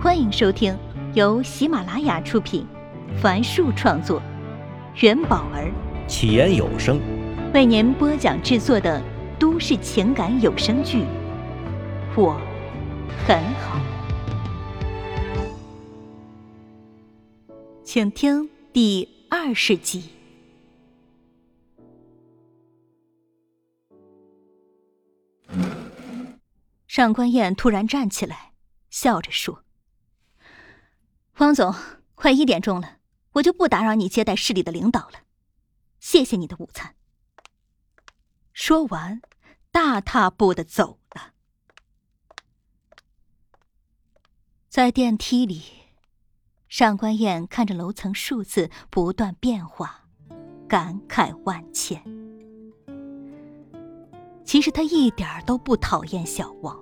欢迎收听由喜马拉雅出品，凡树创作，元宝儿起言有声为您播讲制作的都市情感有声剧《我很好》，请听第二十集。上官燕突然站起来，笑着说。汪总，快一点钟了，我就不打扰你接待市里的领导了。谢谢你的午餐。说完，大踏步的走了。在电梯里，上官燕看着楼层数字不断变化，感慨万千。其实他一点都不讨厌小王，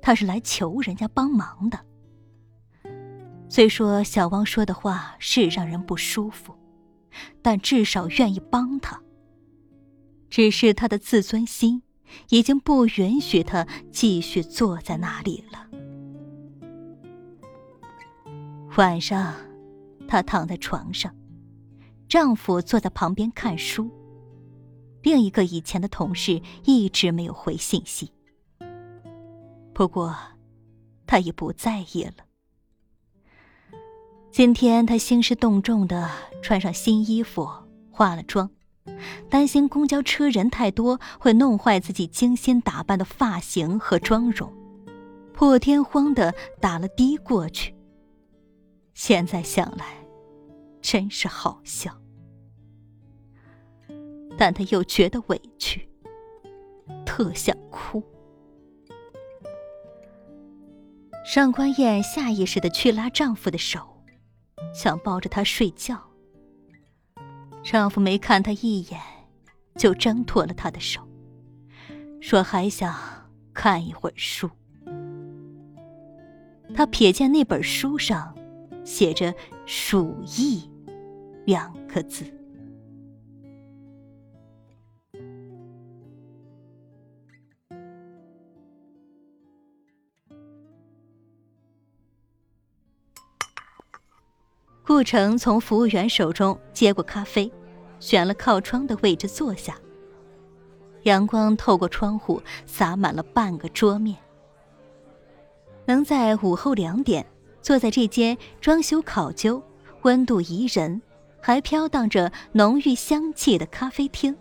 他是来求人家帮忙的。虽说小汪说的话是让人不舒服，但至少愿意帮他。只是他的自尊心已经不允许他继续坐在那里了。晚上，她躺在床上，丈夫坐在旁边看书，另一个以前的同事一直没有回信息。不过，她已不在意了。今天她兴师动众的穿上新衣服，化了妆，担心公交车人太多会弄坏自己精心打扮的发型和妆容，破天荒的打了的过去。现在想来，真是好笑，但她又觉得委屈，特想哭。上官燕下意识的去拉丈夫的手。想抱着他睡觉，丈夫没看她一眼，就挣脱了她的手，说还想看一会儿书。他瞥见那本书上写着“鼠疫”两个字。顾城从服务员手中接过咖啡，选了靠窗的位置坐下。阳光透过窗户洒满了半个桌面。能在午后两点坐在这间装修考究、温度宜人，还飘荡着浓郁香气的咖啡厅，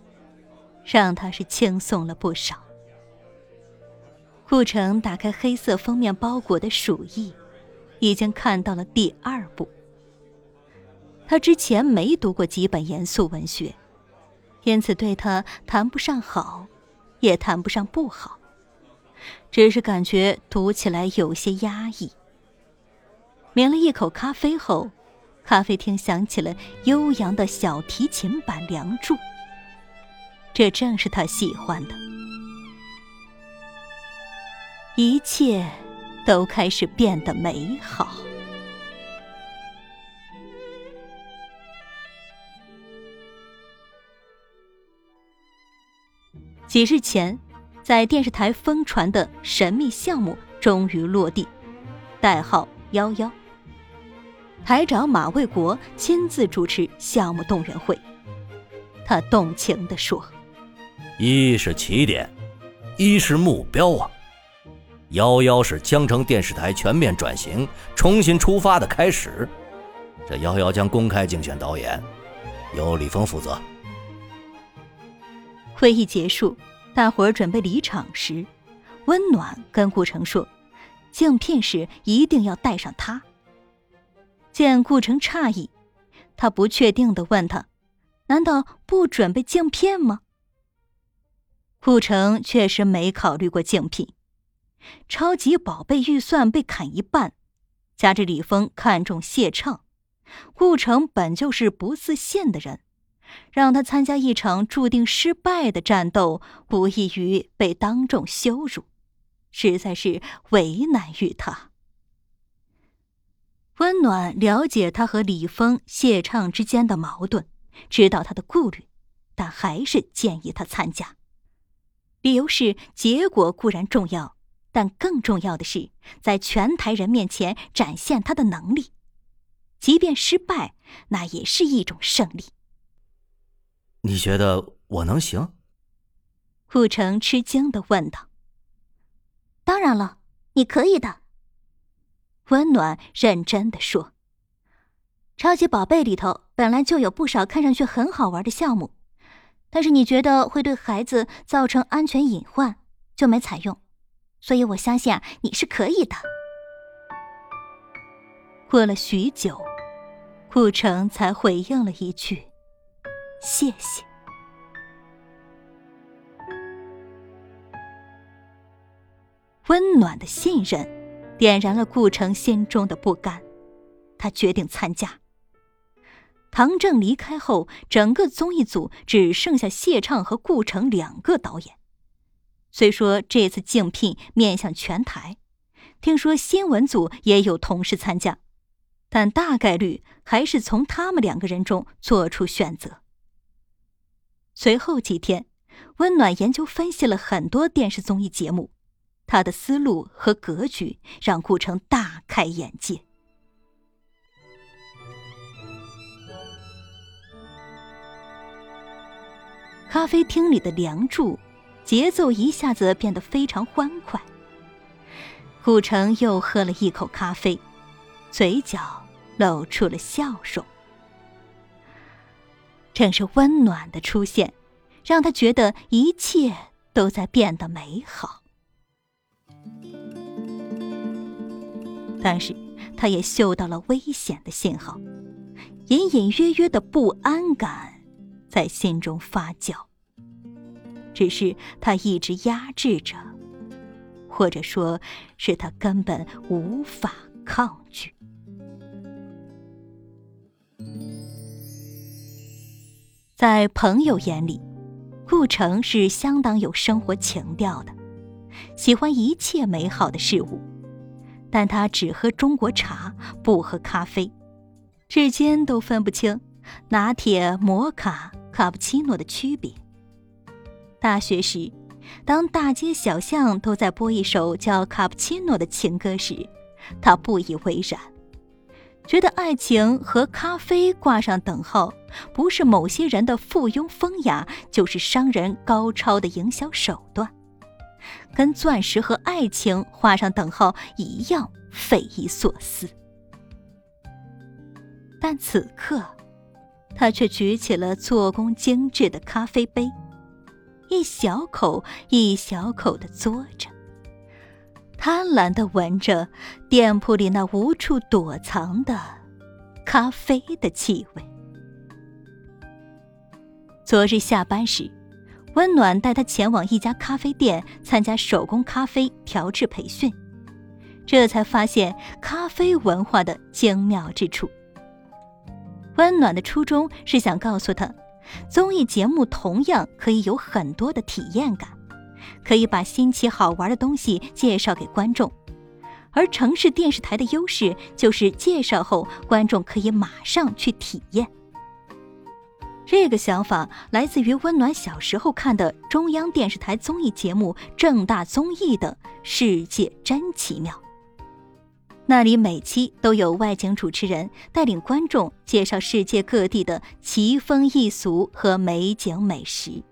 让他是轻松了不少。顾城打开黑色封面包裹的《鼠疫》，已经看到了第二部。他之前没读过几本严肃文学，因此对他谈不上好，也谈不上不好，只是感觉读起来有些压抑。抿了一口咖啡后，咖啡厅响起了悠扬的小提琴版《梁祝》，这正是他喜欢的。一切都开始变得美好。几日前，在电视台疯传的神秘项目终于落地，代号“幺幺”。台长马卫国亲自主持项目动员会，他动情地说：“一是起点，一是目标啊！幺幺是江城电视台全面转型、重新出发的开始。这幺幺将公开竞选导演，由李峰负责。”会议结束，大伙儿准备离场时，温暖跟顾城说：“竞聘时一定要带上他。”见顾城诧异，他不确定的问他：“难道不准备竞聘吗？”顾城确实没考虑过竞聘，超级宝贝预算被砍一半，加之李峰看中谢畅，顾城本就是不自信的人。让他参加一场注定失败的战斗，无异于被当众羞辱，实在是为难于他。温暖了解他和李峰、谢畅之间的矛盾，知道他的顾虑，但还是建议他参加。理由是结果固然重要，但更重要的是，在全台人面前展现他的能力。即便失败，那也是一种胜利。你觉得我能行？顾城吃惊的问道。当然了，你可以的。温暖认真的说。超级宝贝里头本来就有不少看上去很好玩的项目，但是你觉得会对孩子造成安全隐患，就没采用。所以我相信啊，你是可以的。过了许久，顾城才回应了一句：“谢谢。”温暖的信任点燃了顾城心中的不甘，他决定参加。唐正离开后，整个综艺组只剩下谢畅和顾城两个导演。虽说这次竞聘面向全台，听说新闻组也有同事参加，但大概率还是从他们两个人中做出选择。随后几天，温暖研究分析了很多电视综艺节目，他的思路和格局让顾城大开眼界。咖啡厅里的梁祝。节奏一下子变得非常欢快。顾城又喝了一口咖啡，嘴角露出了笑容。正是温暖的出现，让他觉得一切都在变得美好。但是，他也嗅到了危险的信号，隐隐约约的不安感在心中发酵。只是他一直压制着，或者说是他根本无法抗在朋友眼里，顾城是相当有生活情调的，喜欢一切美好的事物，但他只喝中国茶，不喝咖啡，至今都分不清拿铁、摩卡、卡布奇诺的区别。大学时，当大街小巷都在播一首叫《卡布奇诺》的情歌时，他不以为然，觉得爱情和咖啡挂上等号，不是某些人的附庸风雅，就是商人高超的营销手段，跟钻石和爱情画上等号一样匪夷所思。但此刻，他却举起了做工精致的咖啡杯。一小口一小口的嘬着，贪婪的闻着店铺里那无处躲藏的咖啡的气味。昨日下班时，温暖带他前往一家咖啡店参加手工咖啡调制培训，这才发现咖啡文化的精妙之处。温暖的初衷是想告诉他。综艺节目同样可以有很多的体验感，可以把新奇好玩的东西介绍给观众。而城市电视台的优势就是介绍后观众可以马上去体验。这个想法来自于温暖小时候看的中央电视台综艺节目《正大综艺》的世界真奇妙。那里每期都有外景主持人带领观众介绍世界各地的奇风异俗和美景美食，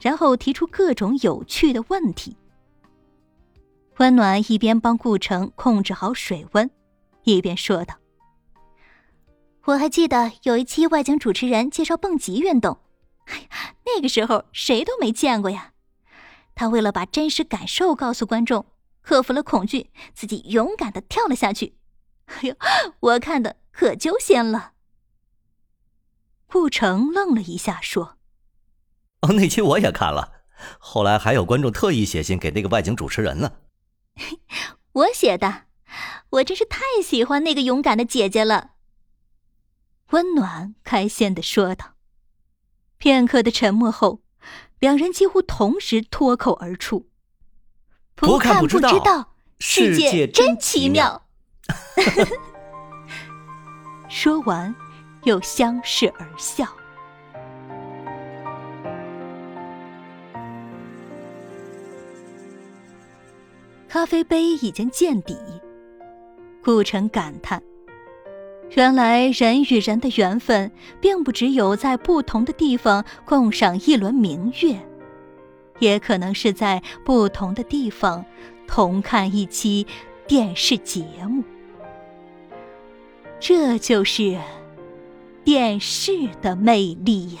然后提出各种有趣的问题。温暖一边帮顾城控制好水温，一边说道：“我还记得有一期外景主持人介绍蹦极运动，哎呀，那个时候谁都没见过呀。他为了把真实感受告诉观众。”克服了恐惧，自己勇敢的跳了下去。哎呦，我看的可揪心了。顾城愣了一下，说：“哦，那期我也看了，后来还有观众特意写信给那个外景主持人呢。我写的，我真是太喜欢那个勇敢的姐姐了。”温暖开心的说道。片刻的沉默后，两人几乎同时脱口而出。不看不知道，世界真奇妙。说完，又相视而笑。咖啡杯已经见底。顾城感叹：原来人与人的缘分，并不只有在不同的地方共赏一轮明月，也可能是在不同的地方同看一期电视节目。这就是电视的魅力呀！